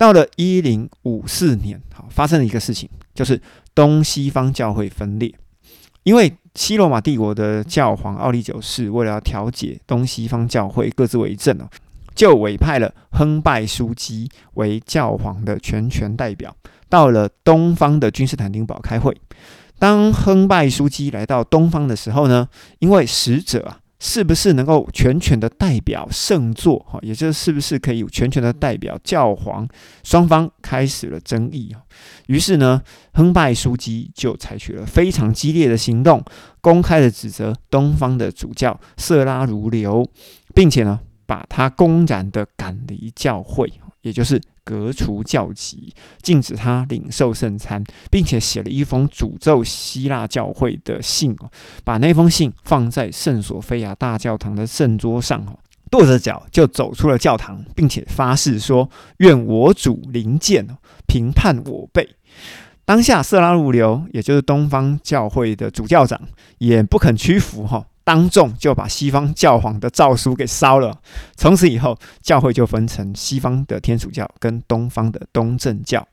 到了一零五四年，好，发生了一个事情，就是东西方教会分裂，因为西罗马帝国的教皇奥利九世为了要调解东西方教会各自为政哦，就委派了亨拜枢机为教皇的全权代表，到了东方的君士坦丁堡开会。当亨拜枢机来到东方的时候呢，因为使者啊，是不是能够全权的代表圣座？哈，也就是是不是可以全权的代表教皇？双方开始了争议啊。于是呢，亨拜枢机就采取了非常激烈的行动，公开的指责东方的主教色拉如流，并且呢，把他公然的赶离教会，也就是。革除教籍，禁止他领受圣餐，并且写了一封诅咒希腊教会的信哦，把那封信放在圣索菲亚大教堂的圣桌上哦，跺着脚就走出了教堂，并且发誓说：“愿我主临见，评判我辈。”当下色拉鲁流，也就是东方教会的主教长，也不肯屈服哈。当众就把西方教皇的诏书给烧了。从此以后，教会就分成西方的天主教跟东方的东正教。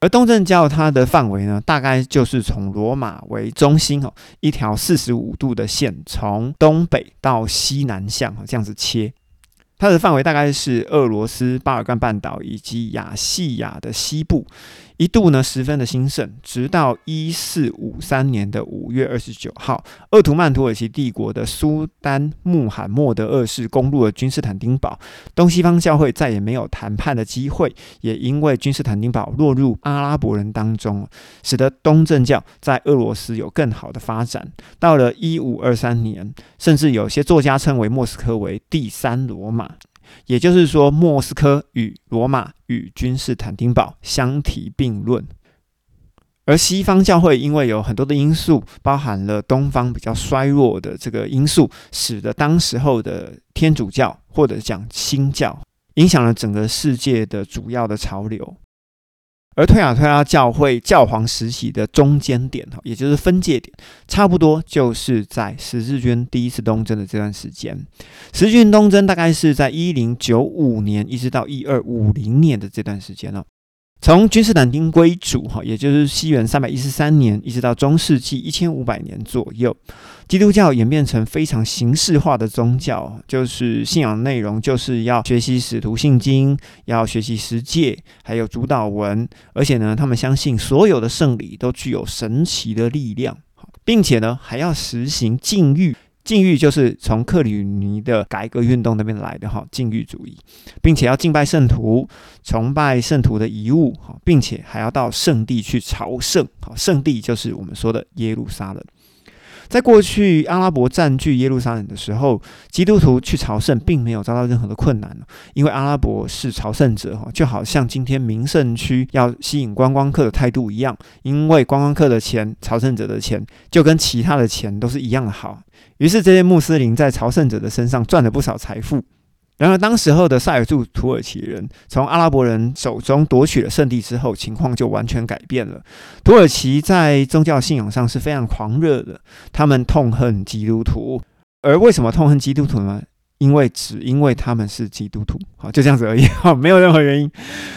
而东正教它的范围呢，大概就是从罗马为中心哦，一条四十五度的线，从东北到西南向这样子切。它的范围大概是俄罗斯、巴尔干半岛以及亚细亚的西部。一度呢十分的兴盛，直到一四五三年的五月二十九号，鄂图曼土耳其帝国的苏丹穆罕默德二世攻入了君士坦丁堡，东西方教会再也没有谈判的机会，也因为君士坦丁堡落入阿拉伯人当中，使得东正教在俄罗斯有更好的发展。到了一五二三年，甚至有些作家称为莫斯科为第三罗马。也就是说，莫斯科与罗马与君士坦丁堡相提并论，而西方教会因为有很多的因素，包含了东方比较衰弱的这个因素，使得当时候的天主教或者讲新教，影响了整个世界的主要的潮流。而推雅推拉教会教皇时期的中间点，哈，也就是分界点，差不多就是在十字军第一次东征的这段时间。十字军东征大概是在一零九五年一直到一二五零年的这段时间了。从君士坦丁归主，哈，也就是西元三百一十三年，一直到中世纪一千五百年左右，基督教演变成非常形式化的宗教，就是信仰内容就是要学习使徒信经，要学习十诫，还有主导文，而且呢，他们相信所有的圣礼都具有神奇的力量，并且呢，还要实行禁欲。禁欲就是从克里尼的改革运动那边来的哈，禁欲主义，并且要敬拜圣徒，崇拜圣徒的遗物哈，并且还要到圣地去朝圣，好，圣地就是我们说的耶路撒冷。在过去阿拉伯占据耶路撒冷的时候，基督徒去朝圣并没有遭到任何的困难因为阿拉伯是朝圣者哈，就好像今天名胜区要吸引观光客的态度一样，因为观光客的钱、朝圣者的钱就跟其他的钱都是一样的好。于是这些穆斯林在朝圣者的身上赚了不少财富。然而，当时候的塞尔柱土耳其人从阿拉伯人手中夺取了圣地之后，情况就完全改变了。土耳其在宗教信仰上是非常狂热的，他们痛恨基督徒。而为什么痛恨基督徒呢？因为只因为他们是基督徒，好就这样子而已，好没有任何原因。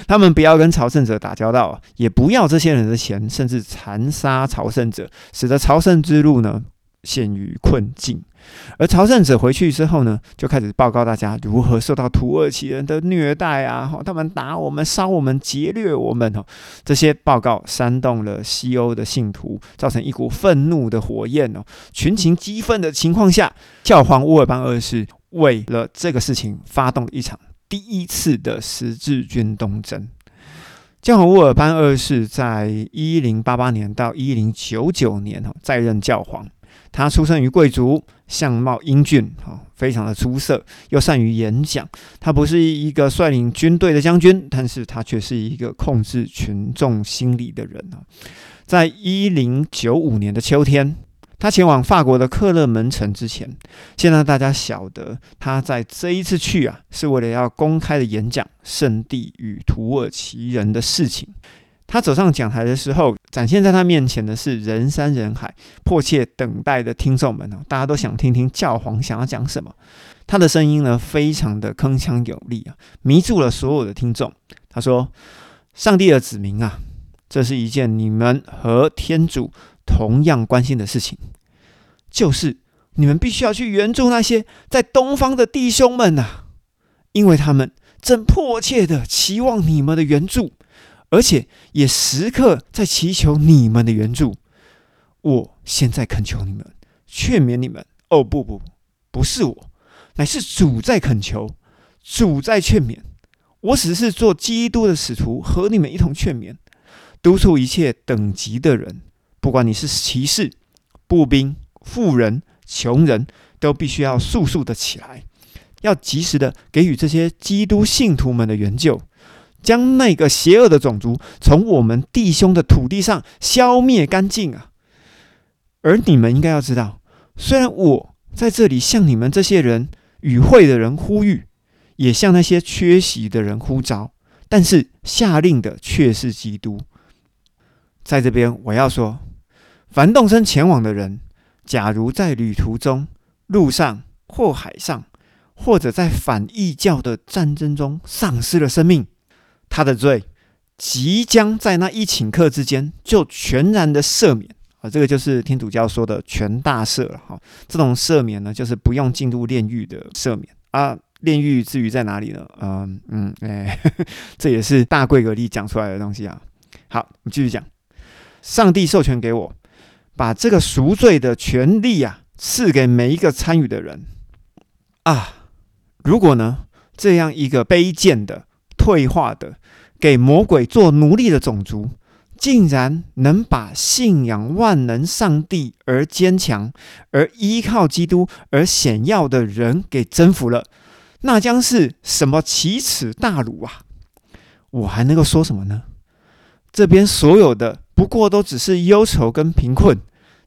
他们不要跟朝圣者打交道，也不要这些人的钱，甚至残杀朝圣者，使得朝圣之路呢陷于困境。而朝圣者回去之后呢，就开始报告大家如何受到土耳其人的虐待啊！哈，他们打我们、烧我们、劫掠我们哈。这些报告煽动了西欧的信徒，造成一股愤怒的火焰哦。群情激愤的情况下，教皇乌尔班二世为了这个事情，发动了一场第一次的十字军东征。教皇乌尔班二世在一零八八年到一零九九年哈，在任教皇。他出生于贵族，相貌英俊，哈，非常的出色，又善于演讲。他不是一个率领军队的将军，但是他却是一个控制群众心理的人啊。在一零九五年的秋天，他前往法国的克勒门城之前，先让大家晓得，他在这一次去啊，是为了要公开的演讲圣地与土耳其人的事情。他走上讲台的时候，展现在他面前的是人山人海、迫切等待的听众们哦，大家都想听听教皇想要讲什么。他的声音呢，非常的铿锵有力啊，迷住了所有的听众。他说：“上帝的子民啊，这是一件你们和天主同样关心的事情，就是你们必须要去援助那些在东方的弟兄们呐，因为他们正迫切的期望你们的援助，而且也时刻在祈求你们的援助。我现在恳求你们，劝勉你们。哦，不不不，是我，乃是主在恳求，主在劝勉。”我只是做基督的使徒，和你们一同劝勉、督促一切等级的人，不管你是骑士、步兵、富人、穷人，都必须要速速的起来，要及时的给予这些基督信徒们的援救，将那个邪恶的种族从我们弟兄的土地上消灭干净啊！而你们应该要知道，虽然我在这里向你们这些人与会的人呼吁。也向那些缺席的人呼召，但是下令的却是基督。在这边，我要说，凡动身前往的人，假如在旅途中、路上或海上，或者在反异教的战争中丧失了生命，他的罪即将在那一顷刻之间就全然的赦免啊！这个就是天主教说的全大赦了哈。这种赦免呢，就是不用进入炼狱的赦免啊。炼狱至于在哪里呢？嗯嗯，哎，这也是大贵格力讲出来的东西啊。好，我们继续讲。上帝授权给我，把这个赎罪的权利啊，赐给每一个参与的人啊。如果呢，这样一个卑贱的、退化的、给魔鬼做奴隶的种族，竟然能把信仰万能上帝而坚强、而依靠基督而显要的人给征服了。那将是什么奇耻大辱啊！我还能够说什么呢？这边所有的不过都只是忧愁跟贫困，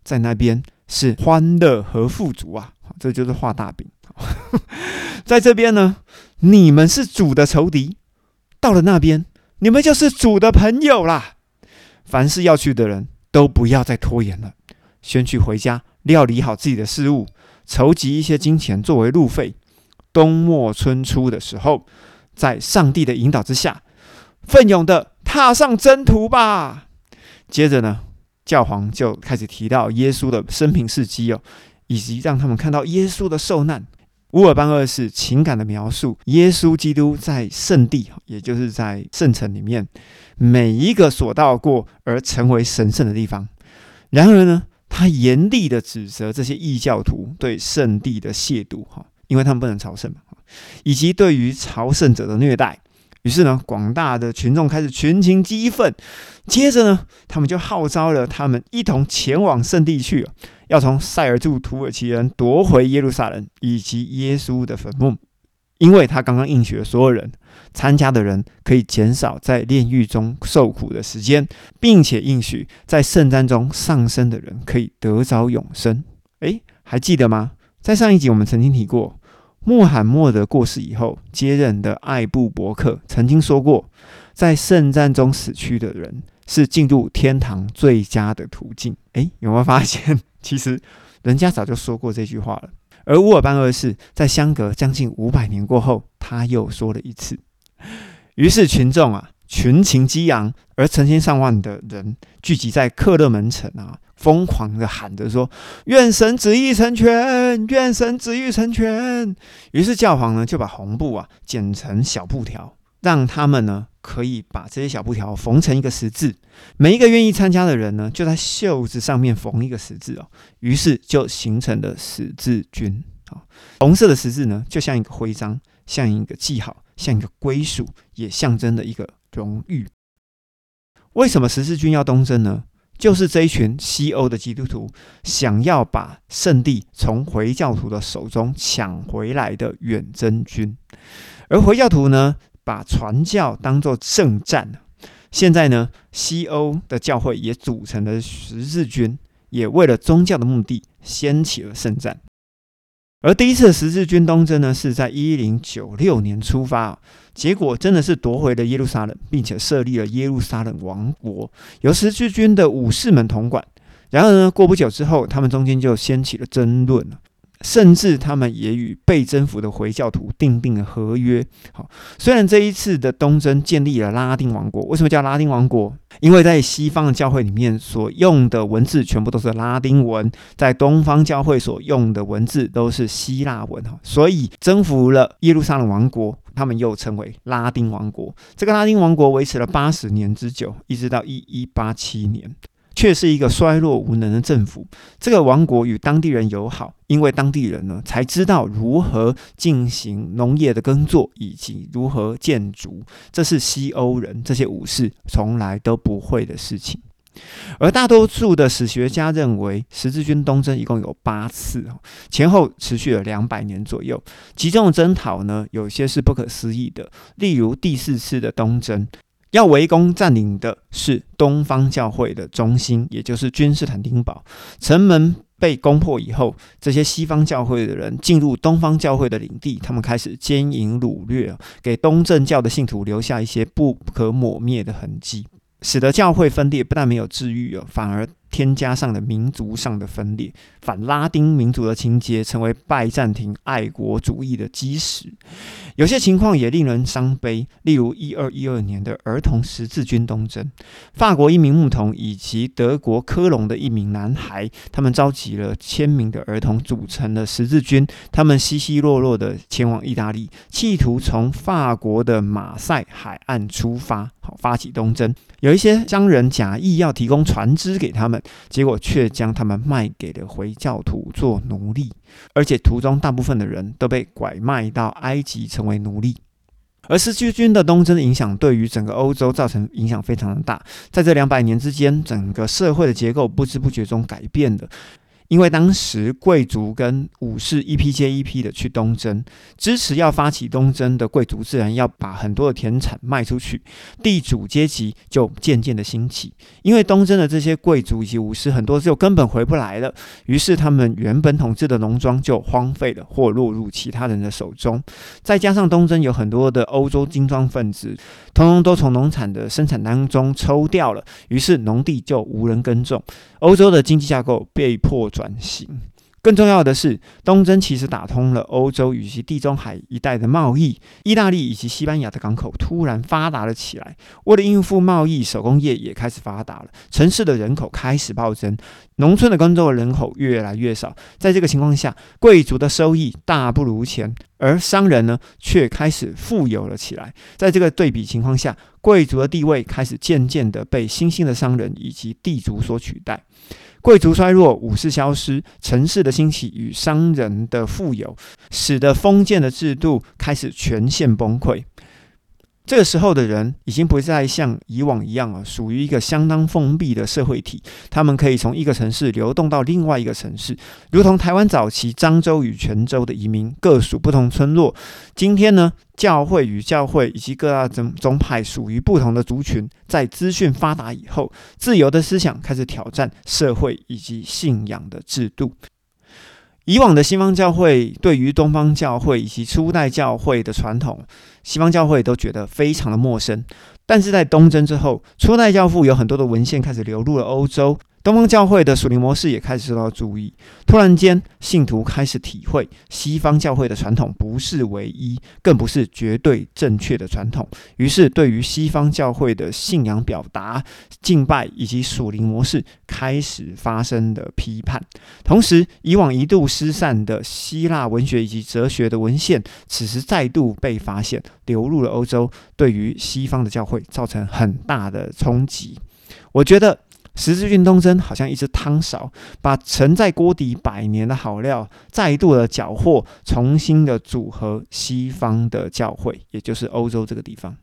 在那边是欢乐和富足啊！这就是画大饼。在这边呢，你们是主的仇敌；到了那边，你们就是主的朋友啦。凡是要去的人都不要再拖延了，先去回家料理好自己的事物，筹集一些金钱作为路费。冬末春初的时候，在上帝的引导之下，奋勇的踏上征途吧。接着呢，教皇就开始提到耶稣的生平事迹哦，以及让他们看到耶稣的受难。乌尔班二世情感的描述，耶稣基督在圣地，也就是在圣城里面，每一个所到过而成为神圣的地方。然而呢，他严厉的指责这些异教徒对圣地的亵渎，哈。因为他们不能朝圣嘛，以及对于朝圣者的虐待，于是呢，广大的群众开始群情激愤。接着呢，他们就号召了他们一同前往圣地去，要从塞尔柱土耳其人夺回耶路撒冷以及耶稣的坟墓。因为他刚刚应许了所有人，参加的人可以减少在炼狱中受苦的时间，并且应许在圣战中丧生的人可以得着永生。诶，还记得吗？在上一集我们曾经提过。穆罕默德过世以后，接任的艾布伯克曾经说过，在圣战中死去的人是进入天堂最佳的途径。诶，有没有发现，其实人家早就说过这句话了？而乌尔班二世在相隔将近五百年过后，他又说了一次。于是群众啊，群情激昂，而成千上万的人聚集在克勒门城啊。疯狂的喊着说：“愿神旨意成全，愿神旨意成全。”于是教皇呢就把红布啊剪成小布条，让他们呢可以把这些小布条缝成一个十字。每一个愿意参加的人呢，就在袖子上面缝一个十字哦。于是就形成了十字军啊。红色的十字呢，就像一个徽章，像一个记号，像一个归属，也象征着一个荣誉。为什么十字军要东征呢？就是这一群西欧的基督徒想要把圣地从回教徒的手中抢回来的远征军，而回教徒呢，把传教当作圣战。现在呢，西欧的教会也组成了十字军，也为了宗教的目的掀起了圣战。而第一次十字军东征呢，是在一零九六年出发，结果真的是夺回了耶路撒冷，并且设立了耶路撒冷王国，由十字军的武士们统管。然而呢，过不久之后，他们中间就掀起了争论甚至他们也与被征服的回教徒订定了合约。好，虽然这一次的东征建立了拉丁王国，为什么叫拉丁王国？因为在西方的教会里面所用的文字全部都是拉丁文，在东方教会所用的文字都是希腊文哈，所以征服了耶路撒冷王国，他们又称为拉丁王国。这个拉丁王国维持了八十年之久，一直到一一八七年。却是一个衰落无能的政府。这个王国与当地人友好，因为当地人呢才知道如何进行农业的耕作以及如何建筑，这是西欧人这些武士从来都不会的事情。而大多数的史学家认为，十字军东征一共有八次，前后持续了两百年左右。其中的征讨呢，有些是不可思议的，例如第四次的东征。要围攻占领的是东方教会的中心，也就是君士坦丁堡。城门被攻破以后，这些西方教会的人进入东方教会的领地，他们开始奸淫掳掠，给东正教的信徒留下一些不可抹灭的痕迹，使得教会分裂不但没有治愈哦，反而。添加上了民族上的分裂，反拉丁民族的情节成为拜占庭爱国主义的基石。有些情况也令人伤悲，例如一二一二年的儿童十字军东征，法国一名牧童以及德国科隆的一名男孩，他们召集了千名的儿童，组成了十字军。他们稀稀落落的前往意大利，企图从法国的马赛海岸出发，好发起东征。有一些商人假意要提供船只给他们。结果却将他们卖给了回教徒做奴隶，而且途中大部分的人都被拐卖到埃及成为奴隶。而十字军的东征影响对于整个欧洲造成影响非常的大，在这两百年之间，整个社会的结构不知不觉中改变了。因为当时贵族跟武士一批接一批的去东征，支持要发起东征的贵族自然要把很多的田产卖出去，地主阶级就渐渐的兴起。因为东征的这些贵族以及武士很多就根本回不来了，于是他们原本统治的农庄就荒废了或落入其他人的手中。再加上东征有很多的欧洲精装分子，通通都从农产的生产当中抽掉了，于是农地就无人耕种。欧洲的经济架构被迫转型。更重要的是，东征其实打通了欧洲以及地中海一带的贸易。意大利以及西班牙的港口突然发达了起来。为了应付贸易，手工业也开始发达了。城市的人口开始暴增，农村的耕作人口越来越少。在这个情况下，贵族的收益大不如前，而商人呢，却开始富有了起来。在这个对比情况下，贵族的地位开始渐渐的被新兴的商人以及地主所取代。贵族衰弱，武士消失，城市的兴起与商人的富有，使得封建的制度开始全线崩溃。这个时候的人已经不再像以往一样啊，属于一个相当封闭的社会体。他们可以从一个城市流动到另外一个城市，如同台湾早期漳州与泉州的移民，各属不同村落。今天呢，教会与教会以及各大宗宗派属于不同的族群，在资讯发达以后，自由的思想开始挑战社会以及信仰的制度。以往的西方教会对于东方教会以及初代教会的传统，西方教会都觉得非常的陌生。但是在东征之后，初代教父有很多的文献开始流入了欧洲。东方教会的属灵模式也开始受到注意。突然间，信徒开始体会西方教会的传统不是唯一，更不是绝对正确的传统。于是，对于西方教会的信仰表达、敬拜以及属灵模式开始发生的批判。同时，以往一度失散的希腊文学以及哲学的文献，此时再度被发现，流入了欧洲，对于西方的教会造成很大的冲击。我觉得。十字军东征好像一只汤勺，把沉在锅底百年的好料再度的缴获，重新的组合西方的教会，也就是欧洲这个地方。